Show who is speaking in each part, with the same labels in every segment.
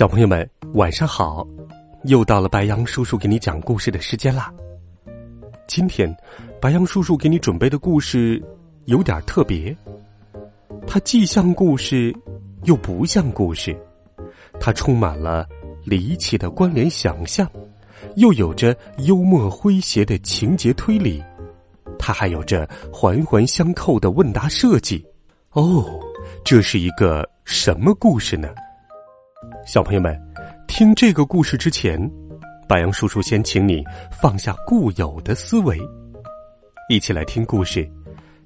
Speaker 1: 小朋友们，晚上好！又到了白羊叔叔给你讲故事的时间啦。今天，白羊叔叔给你准备的故事有点特别，它既像故事，又不像故事。它充满了离奇的关联想象，又有着幽默诙谐的情节推理。它还有着环环相扣的问答设计。哦，这是一个什么故事呢？小朋友们，听这个故事之前，白羊叔叔先请你放下固有的思维，一起来听故事：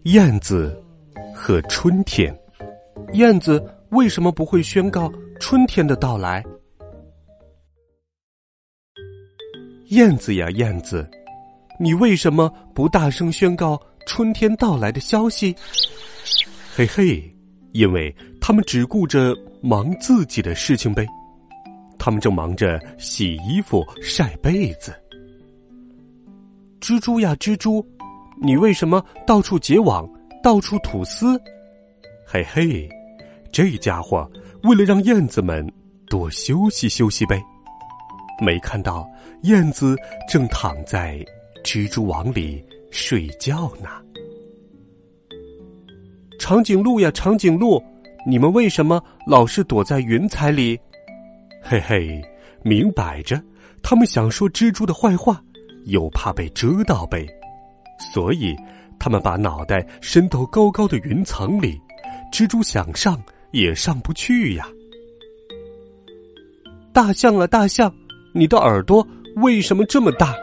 Speaker 1: 燕子和春天。燕子为什么不会宣告春天的到来？燕子呀，燕子，你为什么不大声宣告春天到来的消息？嘿嘿。因为他们只顾着忙自己的事情呗，他们正忙着洗衣服、晒被子。蜘蛛呀，蜘蛛，你为什么到处结网、到处吐丝？嘿嘿，这家伙为了让燕子们多休息休息呗，没看到燕子正躺在蜘蛛网里睡觉呢。长颈鹿呀，长颈鹿，你们为什么老是躲在云彩里？嘿嘿，明摆着，他们想说蜘蛛的坏话，又怕被蛰到呗，所以他们把脑袋伸到高高的云层里，蜘蛛想上也上不去呀。大象啊，大象，你的耳朵为什么这么大？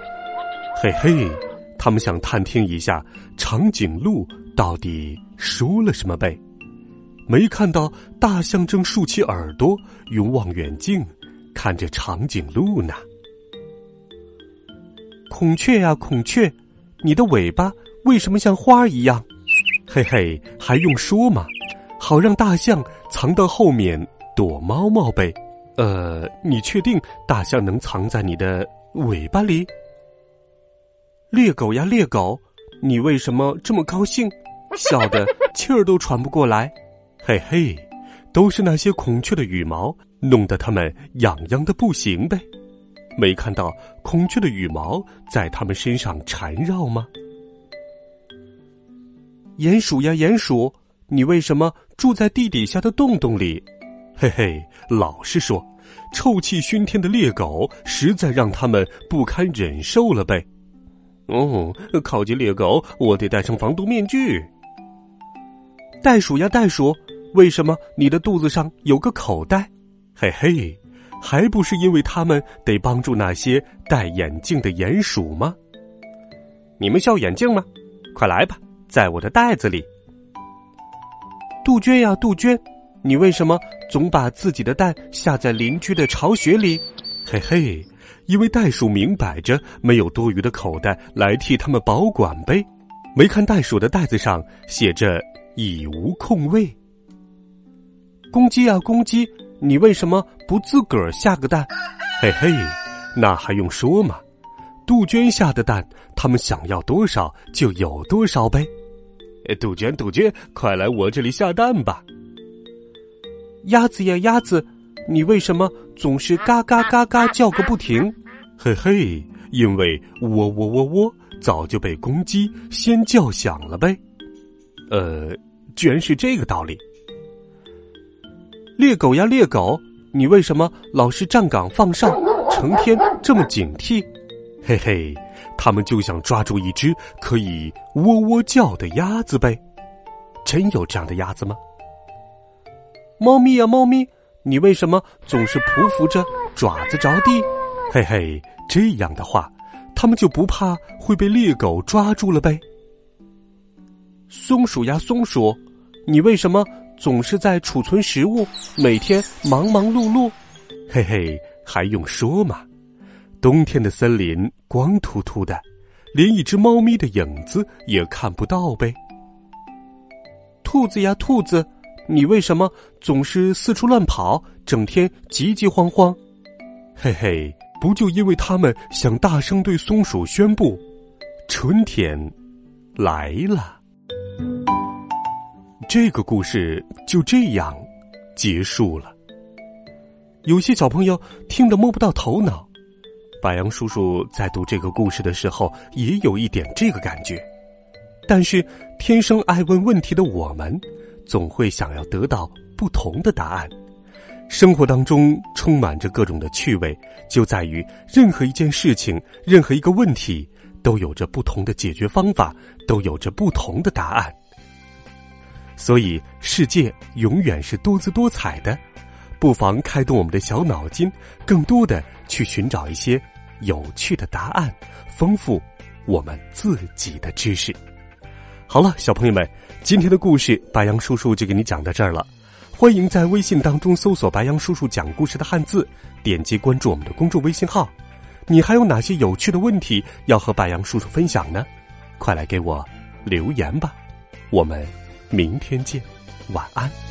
Speaker 1: 嘿嘿，他们想探听一下长颈鹿。到底说了什么呗？没看到大象正竖起耳朵，用望远镜看着长颈鹿呢。孔雀呀，孔雀，你的尾巴为什么像花一样？嘿嘿，还用说吗？好让大象藏到后面躲猫猫呗。呃，你确定大象能藏在你的尾巴里？猎狗呀，猎狗，你为什么这么高兴？笑得气儿都喘不过来，嘿嘿，都是那些孔雀的羽毛弄得它们痒痒的不行呗。没看到孔雀的羽毛在它们身上缠绕吗？鼹鼠呀，鼹鼠，你为什么住在地底下的洞洞里？嘿嘿，老实说，臭气熏天的猎狗实在让他们不堪忍受了呗。哦，靠近猎狗，我得戴上防毒面具。袋鼠呀，袋鼠，为什么你的肚子上有个口袋？嘿嘿，还不是因为他们得帮助那些戴眼镜的鼹鼠吗？你们需要眼镜吗？快来吧，在我的袋子里。杜鹃呀，杜鹃，你为什么总把自己的蛋下在邻居的巢穴里？嘿嘿，因为袋鼠明摆着没有多余的口袋来替他们保管呗。没看袋鼠的袋子上写着。已无空位。公鸡啊，公鸡，你为什么不自个儿下个蛋？嘿嘿，那还用说吗？杜鹃下的蛋，他们想要多少就有多少呗。杜鹃，杜鹃，快来我这里下蛋吧。鸭子呀，鸭子，你为什么总是嘎嘎嘎嘎叫个不停？嘿嘿，因为喔喔喔喔早就被公鸡先叫响了呗。呃，居然是这个道理。猎狗呀，猎狗，你为什么老是站岗放哨，成天这么警惕？嘿嘿，他们就想抓住一只可以喔喔叫的鸭子呗。真有这样的鸭子吗？猫咪呀，猫咪，你为什么总是匍匐着，爪子着地？嘿嘿，这样的话，他们就不怕会被猎狗抓住了呗。松鼠呀，松鼠，你为什么总是在储存食物，每天忙忙碌碌？嘿嘿，还用说吗？冬天的森林光秃秃的，连一只猫咪的影子也看不到呗。兔子呀，兔子，你为什么总是四处乱跑，整天急急慌慌？嘿嘿，不就因为他们想大声对松鼠宣布，春天来了。这个故事就这样结束了。有些小朋友听得摸不到头脑，白杨叔叔在读这个故事的时候也有一点这个感觉。但是，天生爱问问题的我们，总会想要得到不同的答案。生活当中充满着各种的趣味，就在于任何一件事情、任何一个问题，都有着不同的解决方法，都有着不同的答案。所以，世界永远是多姿多彩的，不妨开动我们的小脑筋，更多的去寻找一些有趣的答案，丰富我们自己的知识。好了，小朋友们，今天的故事白杨叔叔就给你讲到这儿了。欢迎在微信当中搜索“白杨叔叔讲故事”的汉字，点击关注我们的公众微信号。你还有哪些有趣的问题要和白杨叔叔分享呢？快来给我留言吧，我们。明天见，晚安。